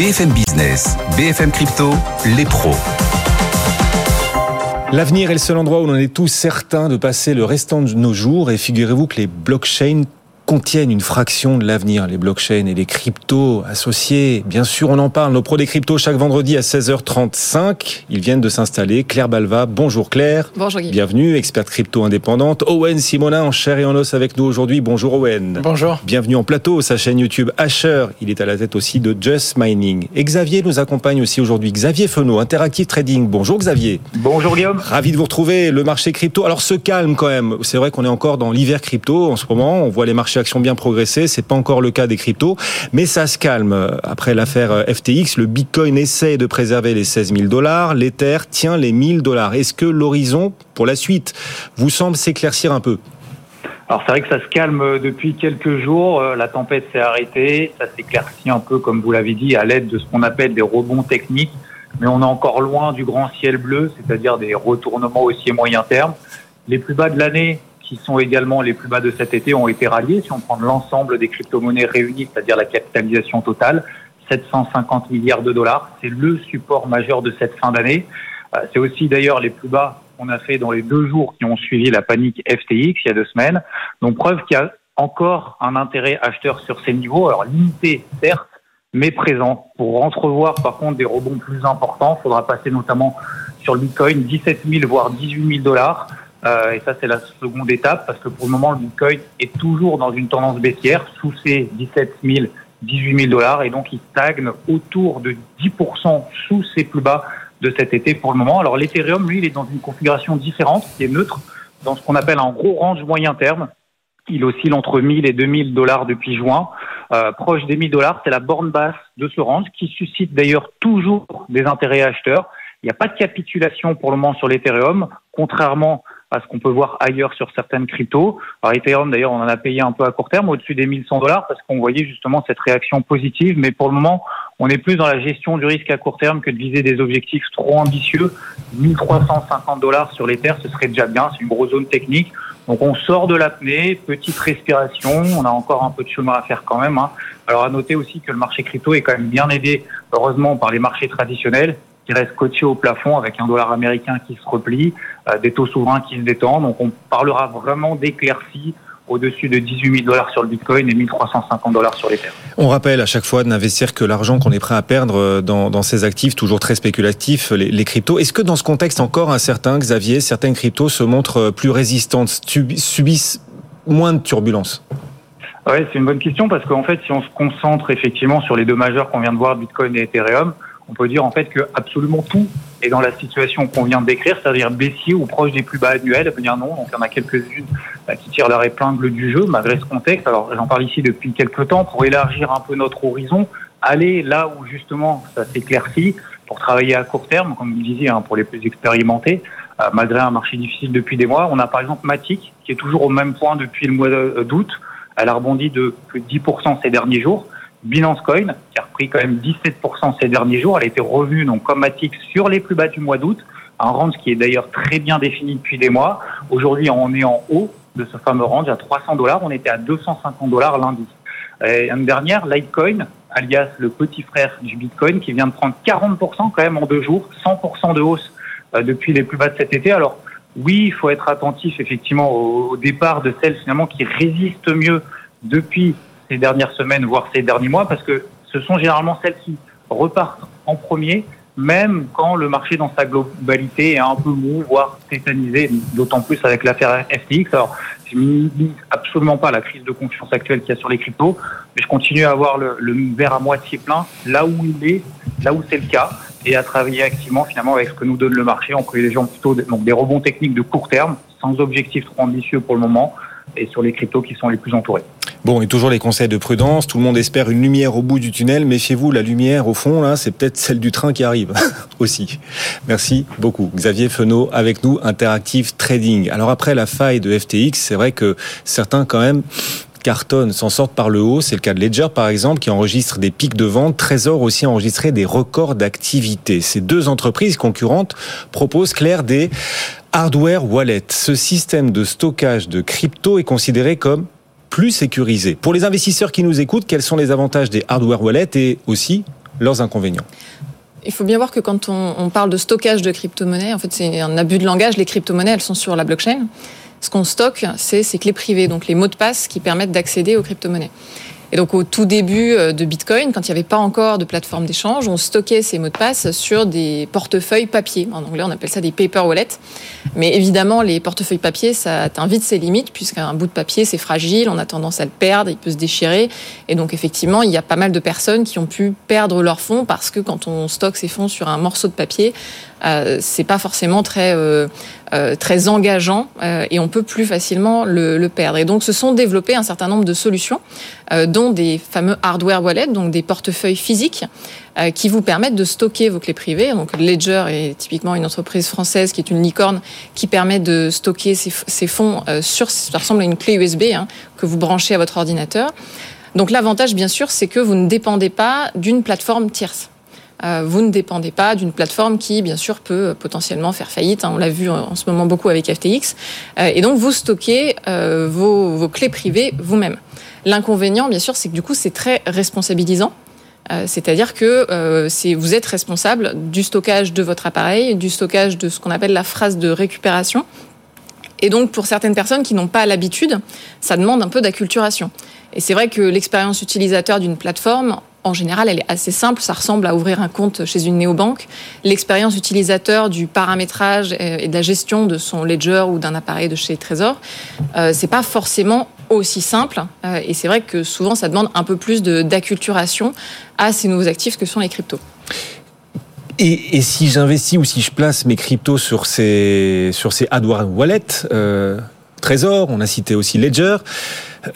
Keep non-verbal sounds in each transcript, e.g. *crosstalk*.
BFM Business, BFM Crypto, les pros. L'avenir est le seul endroit où l'on est tous certains de passer le restant de nos jours et figurez-vous que les blockchains contiennent une fraction de l'avenir, les blockchains et les cryptos associés. Bien sûr, on en parle. Nos pros des cryptos chaque vendredi à 16h35. Ils viennent de s'installer. Claire Balva. Bonjour Claire. Bonjour Guy. Bienvenue, experte crypto indépendante. Owen Simonin en chair et en os avec nous aujourd'hui. Bonjour Owen. Bonjour. Bienvenue en plateau, sa chaîne YouTube Asher. Il est à la tête aussi de Just Mining. Et Xavier nous accompagne aussi aujourd'hui. Xavier Fenot, Interactive Trading. Bonjour Xavier. Bonjour Guillaume. Ravi de vous retrouver. Le marché crypto, alors se calme quand même. C'est vrai qu'on est encore dans l'hiver crypto en ce moment. On voit les marchés actions bien progresser. C'est pas encore le cas des cryptos, mais ça se calme. Après l'affaire FTX, le Bitcoin essaie de préserver les 16 000 dollars. L'Ether tient les 1000 dollars. Est-ce que l'horizon pour la suite vous semble s'éclaircir un peu? Alors c'est vrai que ça se calme depuis quelques jours, la tempête s'est arrêtée, ça s'éclaircit un peu comme vous l'avez dit à l'aide de ce qu'on appelle des rebonds techniques, mais on est encore loin du grand ciel bleu, c'est-à-dire des retournements aussi moyen terme. Les plus bas de l'année qui sont également les plus bas de cet été, ont été ralliés. Si on prend l'ensemble des crypto-monnaies réunies, c'est-à-dire la capitalisation totale, 750 milliards de dollars, c'est le support majeur de cette fin d'année. C'est aussi d'ailleurs les plus bas qu'on a fait dans les deux jours qui ont suivi la panique FTX il y a deux semaines. Donc preuve qu'il y a encore un intérêt acheteur sur ces niveaux, alors limité certes, mais présent. Pour entrevoir par contre des rebonds plus importants, il faudra passer notamment sur le Bitcoin 17 000 voire 18 000 dollars. Euh, et ça, c'est la seconde étape parce que pour le moment, le Bitcoin est toujours dans une tendance baissière sous ces 17 000, 18 000 dollars et donc il stagne autour de 10% sous ses plus bas de cet été pour le moment. Alors l'Ethereum, lui, il est dans une configuration différente, qui est neutre, dans ce qu'on appelle un gros range moyen terme. Il oscille entre 1000 et 2000 dollars depuis juin. Euh, proche des 1000 dollars, c'est la borne basse de ce range qui suscite d'ailleurs toujours des intérêts acheteurs. Il n'y a pas de capitulation pour le moment sur l'Ethereum, contrairement ce qu'on peut voir ailleurs sur certaines cryptos. Alors Ethereum, d'ailleurs, on en a payé un peu à court terme, au-dessus des 1100 dollars, parce qu'on voyait justement cette réaction positive. Mais pour le moment, on est plus dans la gestion du risque à court terme que de viser des objectifs trop ambitieux. 1350 dollars sur l'Ether, ce serait déjà bien. C'est une grosse zone technique. Donc on sort de l'apnée, petite respiration. On a encore un peu de chemin à faire quand même. Hein. Alors à noter aussi que le marché crypto est quand même bien aidé, heureusement, par les marchés traditionnels qui reste coaché au plafond avec un dollar américain qui se replie, euh, des taux souverains qui se détendent. Donc on parlera vraiment d'éclaircie au-dessus de 18 000 dollars sur le Bitcoin et 1350 dollars sur l'Ether. On rappelle à chaque fois de n'investir que l'argent qu'on est prêt à perdre dans, dans ces actifs toujours très spéculatifs, les, les cryptos. Est-ce que dans ce contexte encore, un certain Xavier, certaines cryptos se montrent plus résistantes, subissent moins de turbulences? Ouais, c'est une bonne question parce qu'en fait, si on se concentre effectivement sur les deux majeurs qu'on vient de voir, Bitcoin et Ethereum, on peut dire en fait que absolument tout est dans la situation qu'on vient de décrire, c'est-à-dire baissier ou proche des plus bas annuels. Eh bien non, donc il y en a quelques-unes bah, qui tirent leur épingle du jeu malgré ce contexte. Alors j'en parle ici depuis quelques temps pour élargir un peu notre horizon, aller là où justement ça s'éclaircit pour travailler à court terme, comme vous disiez, hein, pour les plus expérimentés. Euh, malgré un marché difficile depuis des mois, on a par exemple Matic qui est toujours au même point depuis le mois d'août. Elle a rebondi de plus de 10% ces derniers jours. Binance Coin, qui a repris quand même 17% ces derniers jours. Elle a été revue, donc, comme Matic, sur les plus bas du mois d'août. Un range qui est d'ailleurs très bien défini depuis des mois. Aujourd'hui, on est en haut de ce fameux range à 300 dollars. On était à 250 dollars lundi. L'année dernière, Litecoin, alias le petit frère du Bitcoin, qui vient de prendre 40% quand même en deux jours, 100% de hausse euh, depuis les plus bas de cet été. Alors, oui, il faut être attentif effectivement au départ de celles finalement qui résistent mieux depuis ces dernières semaines, voire ces derniers mois, parce que ce sont généralement celles qui repartent en premier, même quand le marché dans sa globalité est un peu mou, voire tétanisé, d'autant plus avec l'affaire FTX. Alors, je ne absolument pas la crise de confiance actuelle qu'il y a sur les cryptos, mais je continue à avoir le, le verre à moitié plein, là où il est, là où c'est le cas, et à travailler activement finalement avec ce que nous donne le marché en privilégiant plutôt donc des rebonds techniques de court terme, sans objectif trop ambitieux pour le moment, et sur les cryptos qui sont les plus entourés. Bon, et toujours les conseils de prudence. Tout le monde espère une lumière au bout du tunnel. Méfiez-vous, la lumière au fond, là, c'est peut-être celle du train qui arrive *laughs* aussi. Merci beaucoup. Xavier Fenot avec nous, Interactive Trading. Alors après la faille de FTX, c'est vrai que certains quand même cartonnent, s'en sortent par le haut. C'est le cas de Ledger, par exemple, qui enregistre des pics de vente. Trésor aussi a enregistré des records d'activité. Ces deux entreprises concurrentes proposent, clair, des hardware wallets. Ce système de stockage de crypto est considéré comme plus sécurisé. Pour les investisseurs qui nous écoutent, quels sont les avantages des hardware wallets et aussi leurs inconvénients? Il faut bien voir que quand on, parle de stockage de crypto-monnaies, en fait, c'est un abus de langage. Les crypto-monnaies, elles sont sur la blockchain. Ce qu'on stocke, c'est ces clés privées, donc les mots de passe qui permettent d'accéder aux crypto-monnaies. Et donc au tout début euh, de Bitcoin, quand il n'y avait pas encore de plateforme d'échange, on stockait ces mots de passe sur des portefeuilles papier. En anglais, on appelle ça des paper wallets. Mais évidemment, les portefeuilles papier, ça atteint vite ses limites, puisqu'un bout de papier, c'est fragile, on a tendance à le perdre, il peut se déchirer. Et donc effectivement, il y a pas mal de personnes qui ont pu perdre leurs fonds parce que quand on stocke ces fonds sur un morceau de papier, euh, c'est pas forcément très euh, euh, très engageant euh, et on peut plus facilement le, le, perdre. Et donc se sont développés un certain nombre de solutions, euh, dont des fameux hardware wallets, donc des portefeuilles physiques qui vous permettent de stocker vos clés privées. Donc Ledger est typiquement une entreprise française qui est une licorne qui permet de stocker ces, ces fonds sur, ça ressemble à une clé USB hein, que vous branchez à votre ordinateur. Donc l'avantage, bien sûr, c'est que vous ne dépendez pas d'une plateforme tierce. Euh, vous ne dépendez pas d'une plateforme qui, bien sûr, peut potentiellement faire faillite. Hein. on l'a vu en ce moment beaucoup avec FTX. Euh, et donc, vous stockez euh, vos, clés privées vous-même. L'inconvénient, bien sûr, c'est que du coup, c'est très responsabilisant. C'est-à-dire que vous êtes responsable du stockage de votre appareil, du stockage de ce qu'on appelle la phrase de récupération. Et donc, pour certaines personnes qui n'ont pas l'habitude, ça demande un peu d'acculturation. Et c'est vrai que l'expérience utilisateur d'une plateforme, en général, elle est assez simple. Ça ressemble à ouvrir un compte chez une néobanque. L'expérience utilisateur du paramétrage et de la gestion de son ledger ou d'un appareil de chez Trésor, euh, c'est pas forcément aussi simple. Euh, et c'est vrai que souvent, ça demande un peu plus d'acculturation à ces nouveaux actifs que sont les cryptos. Et, si j'investis ou si je place mes cryptos sur ces, sur ces hardware wallets, euh, Trésor, on a cité aussi Ledger,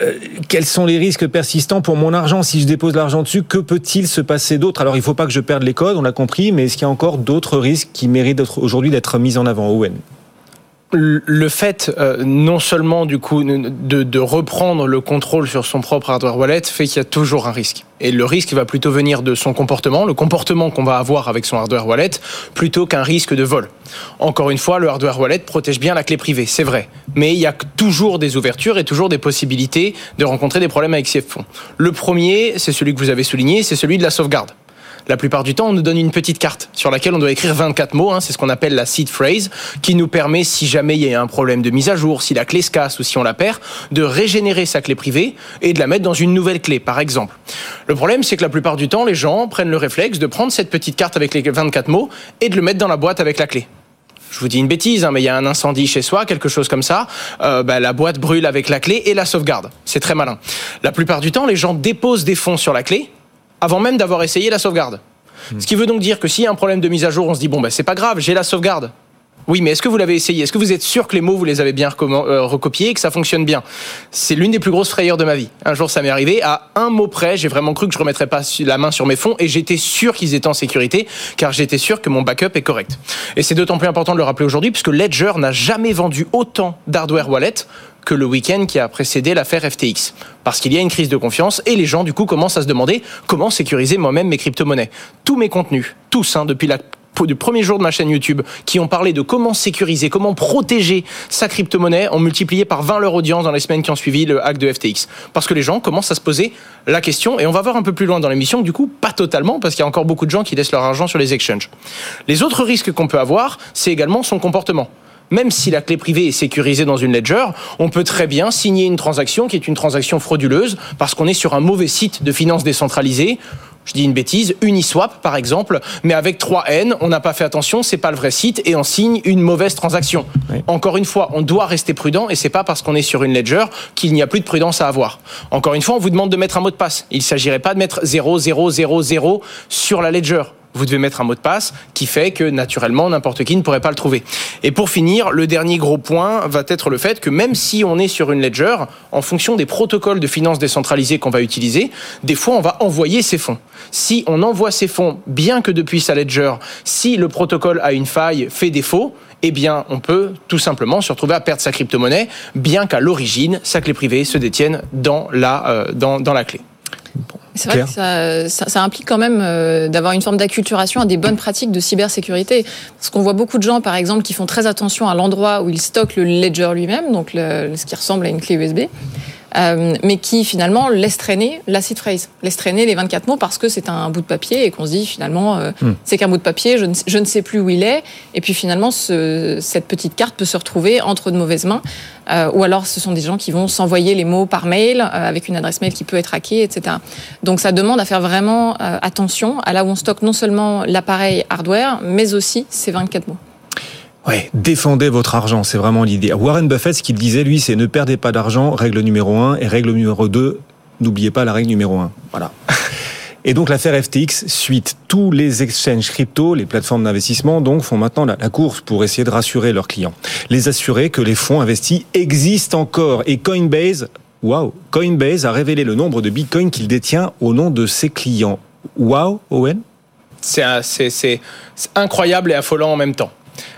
euh, quels sont les risques persistants pour mon argent si je dépose l'argent dessus Que peut-il se passer d'autre Alors, il ne faut pas que je perde les codes, on l'a compris, mais est-ce qu'il y a encore d'autres risques qui méritent aujourd'hui d'être mis en avant, Owen? Le fait euh, non seulement du coup de, de, reprendre le contrôle sur son propre hardware wallet fait qu'il y a toujours un risque. Et le risque va plutôt venir de son comportement, le comportement qu'on va avoir avec son hardware wallet, plutôt qu'un risque de vol. Encore une fois, le hardware wallet protège bien la clé privée, c'est vrai. Mais il y a toujours des ouvertures et toujours des possibilités de rencontrer des problèmes avec ces fonds. Le premier, c'est celui que vous avez souligné, c'est celui de la sauvegarde. La plupart du temps, on nous donne une petite carte sur laquelle on doit écrire 24 mots. Hein, c'est ce qu'on appelle la seed phrase, qui nous permet, si jamais il y a un problème de mise à jour, si la clé se casse ou si on la perd, de régénérer sa clé privée et de la mettre dans une nouvelle clé, par exemple. Le problème, c'est que la plupart du temps, les gens prennent le réflexe de prendre cette petite carte avec les 24 mots et de le mettre dans la boîte avec la clé je vous dis une bêtise, hein, mais il y a un incendie chez soi, quelque chose comme ça, euh, bah, la boîte brûle avec la clé et la sauvegarde. C'est très malin. La plupart du temps, les gens déposent des fonds sur la clé avant même d'avoir essayé la sauvegarde. Hmm. Ce qui veut donc dire que s'il y a un problème de mise à jour, on se dit bon ben c'est pas grave, j'ai la sauvegarde. Oui, mais est-ce que vous l'avez essayé? Est-ce que vous êtes sûr que les mots, vous les avez bien euh, recopiés et que ça fonctionne bien? C'est l'une des plus grosses frayeurs de ma vie. Un jour, ça m'est arrivé. À un mot près, j'ai vraiment cru que je remettrais pas la main sur mes fonds et j'étais sûr qu'ils étaient en sécurité car j'étais sûr que mon backup est correct. Et c'est d'autant plus important de le rappeler aujourd'hui puisque Ledger n'a jamais vendu autant d'hardware wallet que le week-end qui a précédé l'affaire FTX. Parce qu'il y a une crise de confiance et les gens, du coup, commencent à se demander comment sécuriser moi-même mes crypto-monnaies. Tous mes contenus, tous, hein, depuis la du premier jour de ma chaîne YouTube qui ont parlé de comment sécuriser, comment protéger sa crypto-monnaie ont multiplié par 20 leur audience dans les semaines qui ont suivi le hack de FTX. Parce que les gens commencent à se poser la question, et on va voir un peu plus loin dans l'émission, du coup, pas totalement, parce qu'il y a encore beaucoup de gens qui laissent leur argent sur les exchanges. Les autres risques qu'on peut avoir, c'est également son comportement même si la clé privée est sécurisée dans une ledger, on peut très bien signer une transaction qui est une transaction frauduleuse parce qu'on est sur un mauvais site de finances décentralisées je dis une bêtise, Uniswap par exemple, mais avec 3 N, on n'a pas fait attention, c'est pas le vrai site et on signe une mauvaise transaction. Encore une fois, on doit rester prudent et c'est pas parce qu'on est sur une ledger qu'il n'y a plus de prudence à avoir. Encore une fois, on vous demande de mettre un mot de passe. Il s'agirait pas de mettre 0000 sur la ledger vous devez mettre un mot de passe qui fait que naturellement n'importe qui ne pourrait pas le trouver. Et pour finir, le dernier gros point va être le fait que même si on est sur une ledger, en fonction des protocoles de finances décentralisées qu'on va utiliser, des fois on va envoyer ces fonds. Si on envoie ces fonds, bien que depuis sa ledger, si le protocole a une faille, fait défaut, eh bien, on peut tout simplement se retrouver à perdre sa crypto-monnaie, bien qu'à l'origine, sa clé privée se détienne dans la, euh, dans, dans la clé. C'est vrai que ça, ça, ça, implique quand même euh, d'avoir une forme d'acculturation à des bonnes pratiques de cybersécurité. Parce qu'on voit beaucoup de gens, par exemple, qui font très attention à l'endroit où ils stockent le ledger lui-même, donc le, ce qui ressemble à une clé USB. Euh, mais qui finalement laisse traîner la seed phrase, laisse traîner les 24 mots parce que c'est un bout de papier et qu'on se dit finalement euh, hmm. c'est qu'un bout de papier, je ne, je ne, sais plus où il est, et puis finalement ce, cette petite carte peut se retrouver entre de mauvaises mains, euh, ou alors ce sont des gens qui vont s'envoyer les mots par mail avec une adresse mail qui peut être hackée, etc. Donc ça demande à faire vraiment attention à là où on stocke non seulement l'appareil hardware, mais aussi ces 24 mots. Ouais, défendez votre argent, c'est vraiment l'idée. Warren Buffett, ce qu'il disait, lui, c'est ne perdez pas d'argent, règle numéro un, et règle numéro deux, n'oubliez pas la règle numéro un. Voilà. *laughs* Et donc l'affaire FTX suite. Tous les exchanges crypto, les plateformes d'investissement, donc font maintenant la, course pour essayer de rassurer leurs clients. Les assurer que les fonds investis existent encore. Et Coinbase, waouh, Coinbase a révélé le nombre de bitcoins qu'il détient au nom de ses clients. Waouh, Owen? C'est incroyable et affolant en même temps.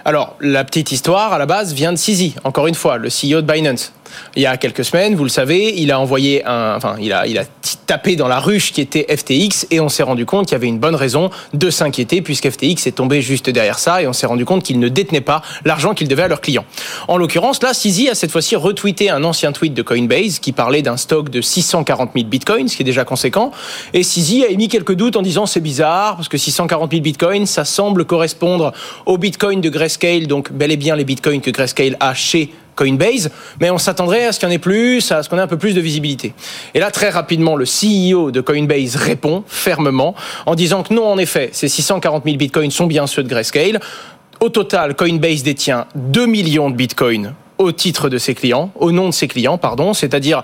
Alors, la petite histoire, à la base, vient de Sisi, encore une fois, le CEO de Binance. Il y a quelques semaines, vous le savez, il a envoyé un, enfin, il a, il a tapé dans la ruche qui était FTX et on s'est rendu compte qu'il y avait une bonne raison de s'inquiéter puisque FTX est tombé juste derrière ça et on s'est rendu compte qu'il ne détenait pas l'argent qu'il devait à leurs clients. En l'occurrence, là, Sisi a cette fois-ci retweeté un ancien tweet de Coinbase qui parlait d'un stock de 640 000 bitcoins, ce qui est déjà conséquent. Et Sisi a émis quelques doutes en disant c'est bizarre parce que 640 000 bitcoins, ça semble correspondre au bitcoin de Donc bel et bien les bitcoins que Grayscale a chez Coinbase, mais on s'attendrait à ce qu'il y en ait plus, à ce qu'on ait un peu plus de visibilité. Et là, très rapidement, le CEO de Coinbase répond fermement en disant que non, en effet, ces 640 000 bitcoins sont bien ceux de Grayscale. Au total, Coinbase détient 2 millions de bitcoins au titre de ses clients, au nom de ses clients, pardon, c'est-à-dire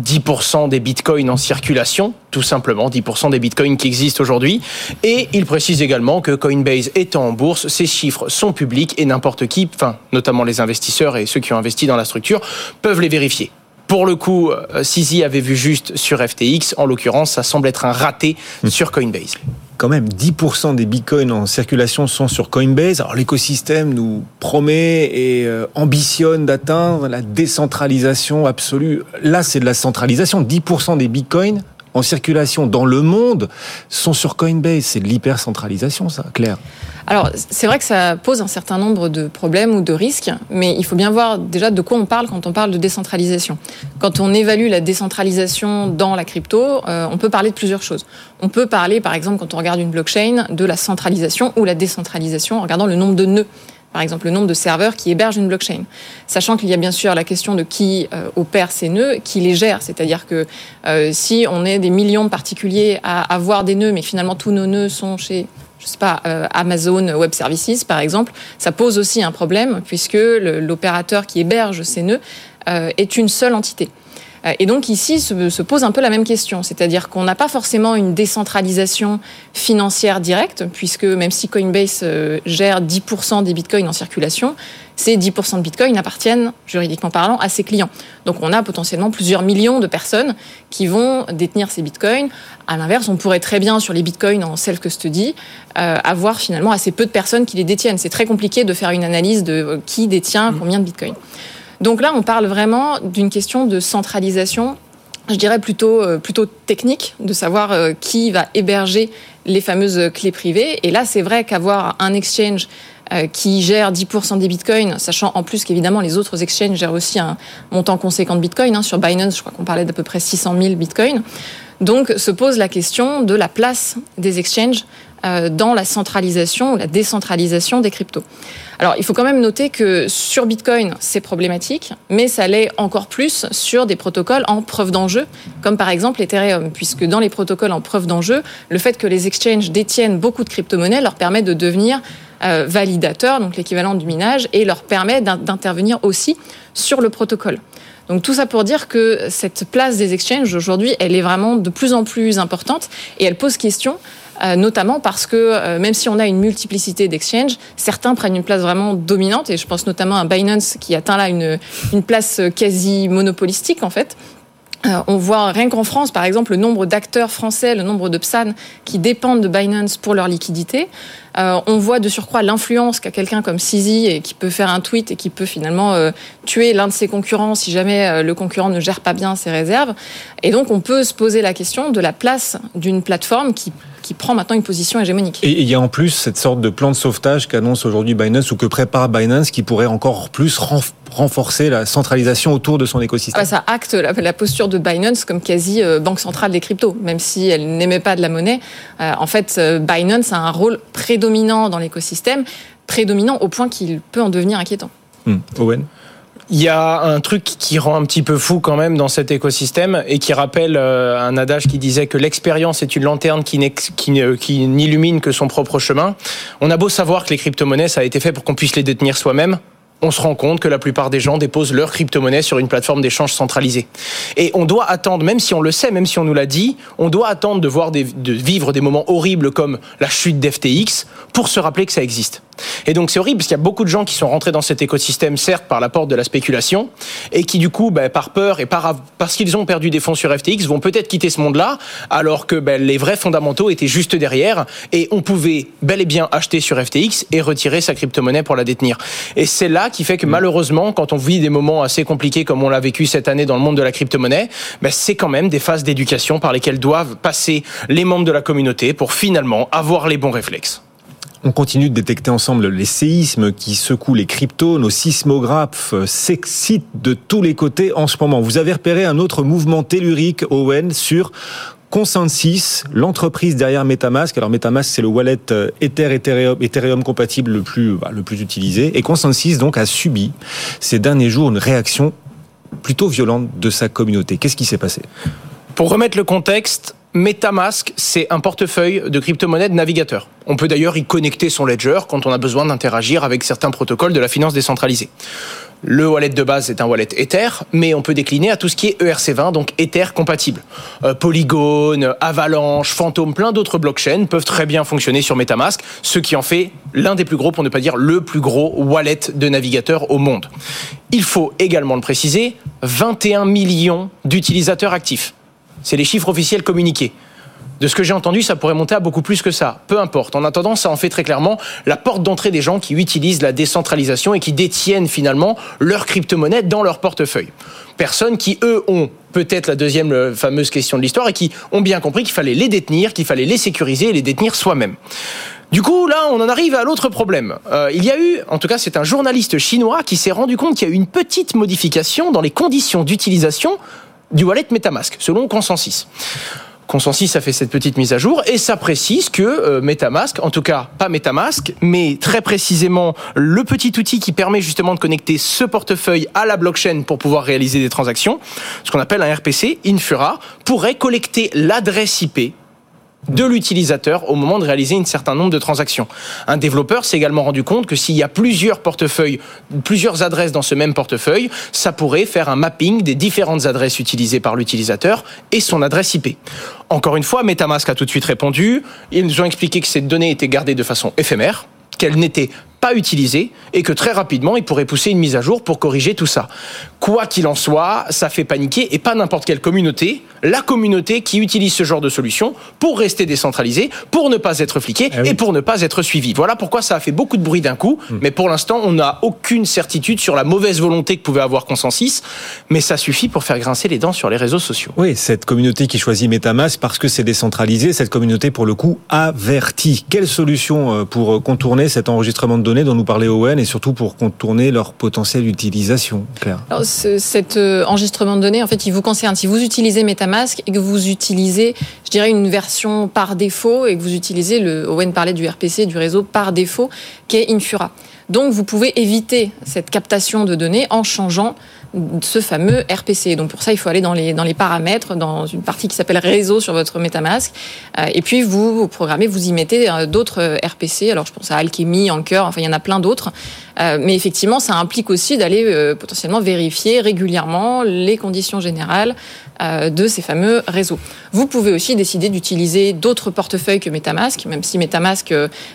10% des bitcoins en circulation, tout simplement 10% des bitcoins qui existent aujourd'hui. Et il précise également que Coinbase étant en bourse, ces chiffres sont publics et n'importe qui, enfin notamment les investisseurs et ceux qui ont investi dans la structure, peuvent les vérifier. Pour le coup, euh, Sisi avait vu juste sur FTX. En l'occurrence, ça semble être un raté hmm. sur Coinbase. Quand même, 10% des bitcoins en circulation sont sur Coinbase. Alors l'écosystème nous promet et euh, ambitionne d'atteindre la décentralisation absolue. Là, c'est de la centralisation. 10% des bitcoins en circulation dans le monde sont sur Coinbase. C'est de l'hypercentralisation, ça, Claire. Alors, c'est vrai que ça pose un certain nombre de problèmes ou de risques, mais il faut bien voir déjà de quoi on parle quand on parle de décentralisation. Quand on évalue la décentralisation dans la crypto, euh, on peut parler de plusieurs choses. On peut parler, par exemple, quand on regarde une blockchain, de la centralisation ou la décentralisation en regardant le nombre de nœuds par exemple le nombre de serveurs qui hébergent une blockchain. Sachant qu'il y a bien sûr la question de qui euh, opère ces nœuds, qui les gère. C'est-à-dire que euh, si on est des millions de particuliers à avoir des nœuds, mais finalement tous nos nœuds sont chez je sais pas, euh, Amazon Web Services, par exemple, ça pose aussi un problème puisque l'opérateur qui héberge ces nœuds est une seule entité. Euh, et donc ici se, pose un peu la même question, c'est-à-dire qu'on n'a pas forcément une décentralisation financière directe, puisque même si Coinbase euh, gère 10% des bitcoins en circulation, ces 10% de bitcoins appartiennent, juridiquement parlant, à ses clients. Donc on a potentiellement plusieurs millions de personnes qui vont détenir ces bitcoins. À l'inverse, on pourrait très bien, sur les bitcoins en self-custody, euh, avoir finalement assez peu de personnes qui les détiennent. C'est très compliqué de faire une analyse de qui détient combien de bitcoins. Donc là, on parle vraiment d'une question de centralisation je dirais plutôt euh, plutôt technique de savoir euh, qui va héberger les fameuses clés privées et là c'est vrai qu'avoir un exchange euh, qui gère 10% des bitcoins, sachant en plus qu'évidemment les autres exchanges gèrent aussi un montant conséquent de bitcoin. Hein. Sur Binance, je crois qu'on parlait d'à peu près 600 000 bitcoins. Donc se pose la question de la place des exchanges dans la centralisation ou la décentralisation des cryptos. Alors, il faut quand même noter que sur Bitcoin, c'est problématique, mais ça l'est encore plus sur des protocoles en preuve d'enjeu, comme par exemple Ethereum, puisque dans les protocoles en preuve d'enjeu, le fait que les exchanges détiennent beaucoup de crypto-monnaies leur permet de devenir euh, validateurs, donc l'équivalent du minage, et leur permet d'intervenir aussi sur le protocole. Donc tout ça pour dire que cette place des exchanges aujourd'hui, elle est vraiment de plus en plus importante et elle pose question euh, notamment parce que euh, même si on a une multiplicité d'exchanges, certains prennent une place vraiment dominante, et je pense notamment à Binance qui atteint là une, place quasi monopolistique en fait. Euh, on voit rien qu'en France, par exemple, le nombre d'acteurs français, le nombre de PSAN qui dépendent de Binance pour leur liquidité. Euh, on voit de surcroît l'influence qu'a quelqu'un comme Sisi et qui peut faire un tweet et qui peut finalement euh, tuer l'un de ses concurrents si jamais le concurrent ne gère pas bien ses réserves. Et donc on peut se poser la question de la place d'une plateforme qui qui prend maintenant une position hégémonique. Et il y a en plus cette sorte de plan de sauvetage qu'annonce aujourd'hui Binance ou que prépare Binance qui pourrait encore plus renforcer la centralisation autour de son écosystème. Ah, ça acte la, posture de Binance comme quasi euh, banque centrale des cryptos, même si elle n'aimait pas de la monnaie. Euh, en fait, euh, Binance a un rôle prédominant dans l'écosystème, prédominant au point qu'il peut en devenir inquiétant. Hmm. Owen? Il y a un truc qui rend un petit peu fou quand même dans cet écosystème et qui rappelle un adage qui disait que l'expérience est une lanterne qui, qui n'illumine que son propre chemin. On a beau savoir que les crypto-monnaies, ça a été fait pour qu'on puisse les détenir soi-même on se rend compte que la plupart des gens déposent leur crypto-monnaie sur une plateforme d'échange centralisée. Et on doit attendre, même si on le sait, même si on nous l'a dit, on doit attendre de voir des, de vivre des moments horribles comme la chute d'FTX pour se rappeler que ça existe. Et donc c'est horrible parce qu'il y a beaucoup de gens qui sont rentrés dans cet écosystème, certes par la porte de la spéculation, et qui du coup, ben, par peur et par, parce qu'ils ont perdu des fonds sur FTX, vont peut-être quitter ce monde-là, alors que ben, les vrais fondamentaux étaient juste derrière, et on pouvait bel et bien acheter sur FTX et retirer sa crypto-monnaie pour la détenir. Et c'est là qui fait que malheureusement, quand on vit des moments assez compliqués comme on l'a vécu cette année dans le monde de la crypto-monnaie, ben, c'est quand même des phases d'éducation par lesquelles doivent passer les membres de la communauté pour finalement avoir les bons réflexes. On continue de détecter ensemble les séismes qui secouent les cryptos. Nos sismographes s'excitent de tous les côtés en ce moment. Vous avez repéré un autre mouvement tellurique, Owen, sur Consensus, l'entreprise derrière MetaMask. Alors MetaMask, c'est le wallet euh, Ether, Ethereum, compatible le plus, bah, le plus utilisé. Et Consensus, donc, a subi ces derniers jours une réaction plutôt violente de sa communauté. Qu'est-ce qui s'est passé? Pour remettre le contexte, MetaMask, c'est un portefeuille de crypto-monnaies de navigateur. On peut d'ailleurs y connecter son ledger quand on a besoin d'interagir avec certains protocoles de la finance décentralisée. Le wallet de base est un wallet Ether, mais on peut décliner à tout ce qui est ERC20, donc Ether compatible. Euh, Polygon, Avalanche, Phantom, plein d'autres blockchains peuvent très bien fonctionner sur MetaMask, ce qui en fait l'un des plus gros, pour ne pas dire le plus gros wallet de navigateurs au monde. Il faut également le préciser, 21 millions d'utilisateurs actifs. C'est les chiffres officiels communiqués. De ce que j'ai entendu, ça pourrait monter à beaucoup plus que ça. Peu importe. En attendant, ça en fait très clairement la porte d'entrée des gens qui utilisent la décentralisation et qui détiennent finalement leur crypto-monnaie dans leur portefeuille. Personnes qui, eux, ont peut-être la deuxième euh, fameuse question de l'histoire et qui ont bien compris qu'il fallait les détenir, qu'il fallait les sécuriser et les détenir soi-même. Du coup, là, on en arrive à l'autre problème. Euh, il y a eu, en tout cas, c'est un journaliste chinois qui s'est rendu compte qu'il y a eu une petite modification dans les conditions d'utilisation du wallet MetaMask, selon Consensus. Consensus a fait cette petite mise à jour et ça précise que euh, MetaMask, en tout cas pas MetaMask, mais très précisément le petit outil qui permet justement de connecter ce portefeuille à la blockchain pour pouvoir réaliser des transactions, ce qu'on appelle un RPC, Infura, pourrait collecter l'adresse IP de l'utilisateur au moment de réaliser un certain nombre de transactions. Un développeur s'est également rendu compte que s'il y a plusieurs portefeuilles, plusieurs adresses dans ce même portefeuille, ça pourrait faire un mapping des différentes adresses utilisées par l'utilisateur et son adresse IP. Encore une fois, MetaMask a tout de suite répondu. Ils nous ont expliqué que ces données étaient gardées de façon éphémère, qu'elles n'étaient pas utilisées et que très rapidement, ils pourraient pousser une mise à jour pour corriger tout ça. Quoi qu'il en soit, ça fait paniquer et pas n'importe quelle communauté la communauté qui utilise ce genre de solution pour rester décentralisée, pour ne pas être fliqué eh et pour ne pas être suivi. Voilà pourquoi ça a fait beaucoup de bruit d'un coup, hmm. mais pour l'instant, on n'a aucune certitude sur la mauvaise volonté que pouvait avoir Consensus, mais ça suffit pour faire grincer les dents sur les réseaux sociaux. Oui, cette communauté qui choisit MetaMask parce que c'est décentralisé, cette communauté pour le coup avertie. Quelle solution euh, pour contourner cet enregistrement de données dont nous parlait Owen et surtout pour contourner leur potentielle utilisation, Claire? Alors, Cet euh, enregistrement de données, en fait, il vous concerne. Si vous utilisez MetaMask, et que vous utilisez, je dirais, une version par défaut et que vous utilisez, le, Owen parlait du RPC, du réseau par défaut, qui est Infura. Donc, vous pouvez éviter cette captation de données en changeant ce fameux RPC. Donc pour ça, il faut aller dans les, dans les paramètres, dans une partie qui s'appelle réseau sur votre MetaMask. Euh, et puis vous, vous programmez, vous y mettez euh, d'autres RPC. Alors je pense à Alchemy, Anchor, enfin il y en a plein d'autres. Euh, mais effectivement, ça implique aussi d'aller potentiellement vérifier régulièrement les conditions générales de ces fameux réseaux. Vous pouvez aussi décider d'utiliser d'autres portefeuilles que MetaMask, même si MetaMask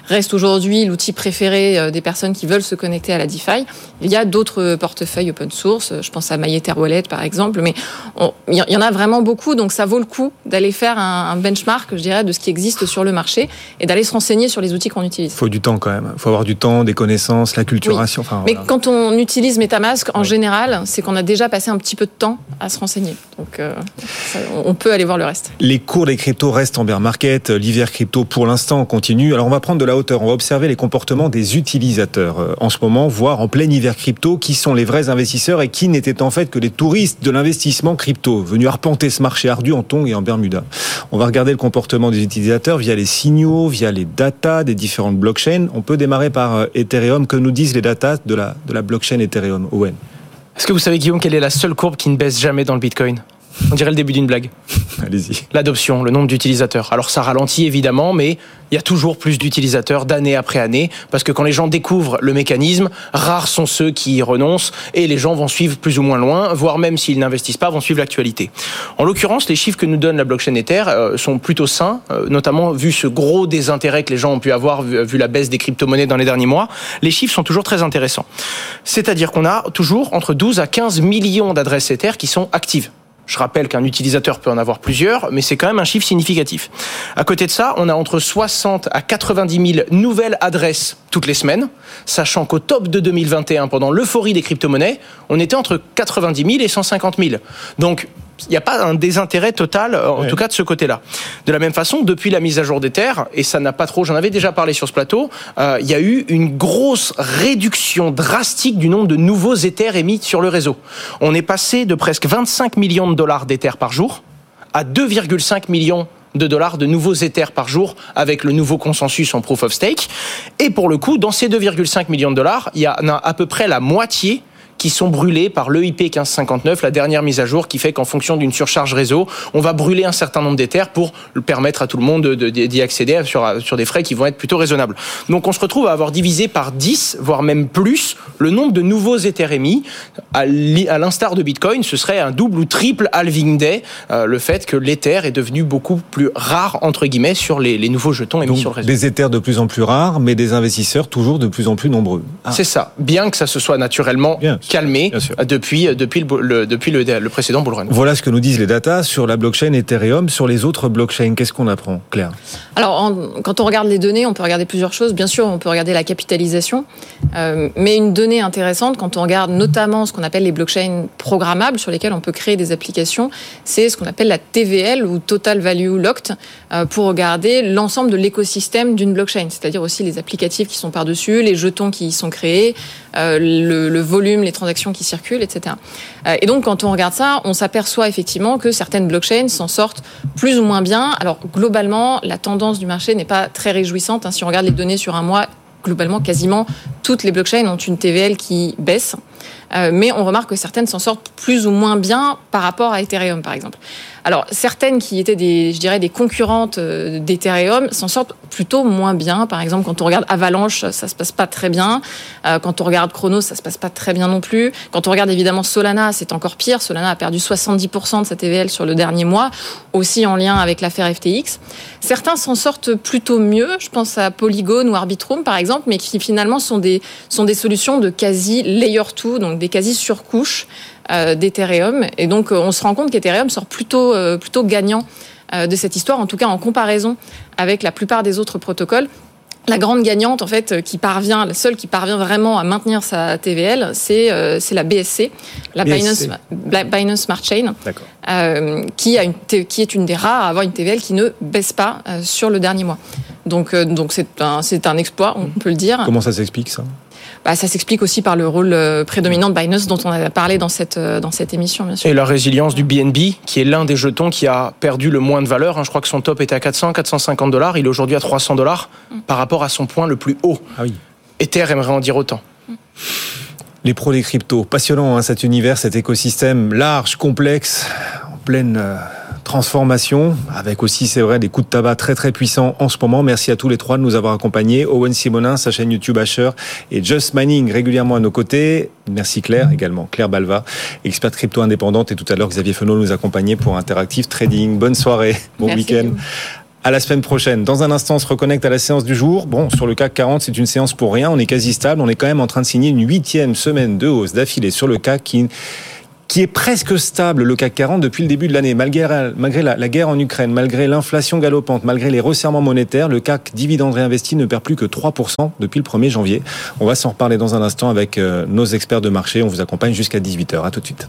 reste aujourd'hui l'outil préféré des personnes qui veulent se connecter à la DeFi. Il y a d'autres portefeuilles open source je pense à MyEther Wallet par exemple, mais il y en a vraiment beaucoup, donc ça vaut le coup d'aller faire un, benchmark, je dirais, de ce qui existe sur le marché et d'aller se renseigner sur les outils qu'on utilise. Il faut du temps quand même, il faut avoir du temps, des connaissances, la culturation. mais quand on utilise MetaMask, en général, c'est qu'on a déjà passé un petit peu de temps à se renseigner. Donc, euh, on peut aller voir le reste. Les cours des cryptos restent en bear market. L'hiver crypto, pour l'instant, continue. Alors, on va prendre de la hauteur. On va observer les comportements des utilisateurs en ce moment, voire en plein hiver crypto, qui sont les vrais investisseurs et qui n'étaient en fait que les touristes de l'investissement crypto, venus arpenter ce marché ardu en Tongue et en Bermuda. On va regarder le comportement des utilisateurs via les signaux, via les datas des différentes blockchains. On peut démarrer par Ethereum. Que nous disent les datas de la, de la blockchain Ethereum, Owen? Est-ce que vous savez, Guillaume, quelle est la seule courbe qui ne baisse jamais dans le Bitcoin? On dirait le début d'une blague. *laughs* Allez-y. L'adoption, le nombre d'utilisateurs. Alors ça ralentit évidemment, mais il y a toujours plus d'utilisateurs d'année après année, parce que quand les gens découvrent le mécanisme, rares sont ceux qui y renoncent, et les gens vont suivre plus ou moins loin, voire même s'ils n'investissent pas, vont suivre l'actualité. En l'occurrence, les chiffres que nous donne la blockchain Ether euh, sont plutôt sains, euh, notamment vu ce gros désintérêt que les gens ont pu avoir vu, vu la baisse des crypto-monnaies dans les derniers mois. Les chiffres sont toujours très intéressants. C'est-à-dire qu'on a toujours entre 12 à 15 millions d'adresses Ether qui sont actives. Je rappelle qu'un utilisateur peut en avoir plusieurs, mais c'est quand même un chiffre significatif. À côté de ça, on a entre 60 à 90 000 nouvelles adresses toutes les semaines, sachant qu'au top de 2021, pendant l'euphorie des crypto-monnaies, on était entre 90 000 et 150 000. Donc, il n'y a pas un désintérêt total, en tout cas de ce côté-là. De la même façon, depuis la mise à jour des terres, et ça n'a pas trop, j'en avais déjà parlé sur ce plateau, euh, il y a eu une grosse réduction drastique du nombre de nouveaux éthers émis sur le réseau. On est passé de presque 25 millions de dollars d'éthers par jour à 2,5 millions de dollars de nouveaux éthers par jour avec le nouveau consensus en proof of stake. Et pour le coup, dans ces 2,5 millions de dollars, il y en a à peu près la moitié qui sont brûlés par l'EIP 1559, la dernière mise à jour qui fait qu'en fonction d'une surcharge réseau, on va brûler un certain nombre d'éthers pour permettre à tout le monde d'y accéder sur, sur des frais qui vont être plutôt raisonnables. Donc on se retrouve à avoir divisé par 10, voire même plus, le nombre de nouveaux éthers émis. À l'instar de Bitcoin, ce serait un double ou triple halving day, euh, le fait que l'Ether est devenu beaucoup plus rare, entre guillemets, sur les, les nouveaux jetons émis sur le réseau. Des Ethers de plus en plus rares, mais des investisseurs toujours de plus en plus nombreux. Ah. C'est ça. Bien que ça se soit naturellement Bien calmé depuis, depuis, le, depuis le, le, précédent bull run. Voilà ce que nous disent les datas sur la blockchain Ethereum. Sur les autres blockchains, qu'est-ce qu'on apprend, Claire? Alors, en, quand on regarde les données, on peut regarder plusieurs choses. Bien sûr, on peut regarder la capitalisation. Euh, mais une donnée intéressante, quand on regarde notamment ce qu'on appelle les blockchains programmables, sur lesquels on peut créer des applications, c'est ce qu'on appelle la TVL ou Total Value Locked, euh, pour regarder l'ensemble de l'écosystème d'une blockchain, c'est-à-dire aussi les applicatifs qui sont par-dessus, les jetons qui y sont créés, euh, le, le volume, les transactions qui circulent, etc. Euh, et donc, quand on regarde ça, on s'aperçoit effectivement que certaines blockchains s'en sortent plus ou moins bien. Alors, globalement, la tendance du marché n'est pas très réjouissante. Hein. Si on regarde les données sur un mois, globalement, quasiment toutes les blockchains ont une TVL qui baisse. Euh, mais on remarque que certaines s'en sortent plus ou moins bien par rapport à Ethereum, par exemple. Alors, certaines qui étaient des, je dirais, des concurrentes euh, d'Ethereum s'en sortent plutôt moins bien. Par exemple, quand on regarde Avalanche, ça se passe pas très bien. Euh, quand on regarde Chronos, ça se passe pas très bien non plus. Quand on regarde évidemment Solana, c'est encore pire. Solana a perdu 70% de sa TVL sur le dernier mois, aussi en lien avec l'affaire FTX. Certains s'en sortent plutôt mieux. Je pense à Polygon ou Arbitrum, par exemple, mais qui finalement sont des, sont des solutions de quasi layer 2, donc des quasi surcouches d'Ethereum. Et donc, on se rend compte qu'Ethereum sort plutôt, euh, plutôt gagnant euh, de cette histoire, en tout cas en comparaison avec la plupart des autres protocoles. La grande gagnante, en fait, qui parvient, la seule qui parvient vraiment à maintenir sa TVL, c'est euh, la BSC, la BSC. Binance, Binance Smart Chain, euh, qui, a une, qui est une des rares à avoir une TVL qui ne baisse pas euh, sur le dernier mois. Donc, euh, donc c'est un, un exploit, on peut le dire. Comment ça s'explique ça? Bah, ça s'explique aussi par le rôle euh, prédominant de Binance dont on a parlé dans cette, euh, dans cette émission, bien sûr. Et la résilience du BNB, qui est l'un des jetons qui a perdu le moins de valeur. Hein. Je crois que son top était à 400, 450 dollars. Il est aujourd'hui à 300 dollars mm. par rapport à son point le plus haut. Ah oui. Ether aimerait en dire autant. Mm. Les pros des cryptos, passionnant hein, cet univers, cet écosystème large, complexe, en pleine euh, transformation, avec aussi, c'est vrai, des coups de tabac très très puissants en ce moment. Merci à tous les trois de nous avoir accompagnés. Owen Simonin, sa chaîne YouTube Asher et Just Mining régulièrement à nos côtés. Merci Claire également, Claire Balva, experte crypto indépendante. Et tout à l'heure, Xavier Fenot nous accompagnait pour Interactive Trading. Bonne soirée, bon week-end. À la semaine prochaine. Dans un instant, on se reconnecte à la séance du jour. Bon, sur le CAC 40, c'est une séance pour rien. On est quasi stable. On est quand même en train de signer une huitième semaine de hausse d'affilée sur le CAC qui qui est presque stable, le CAC 40, depuis le début de l'année. Malgré, la, guerre en Ukraine, malgré l'inflation galopante, malgré les resserrements monétaires, le CAC dividende réinvesti ne perd plus que 3% depuis le 1er janvier. On va s'en reparler dans un instant avec euh, nos experts de marché. On vous accompagne jusqu'à 18h. À tout de suite.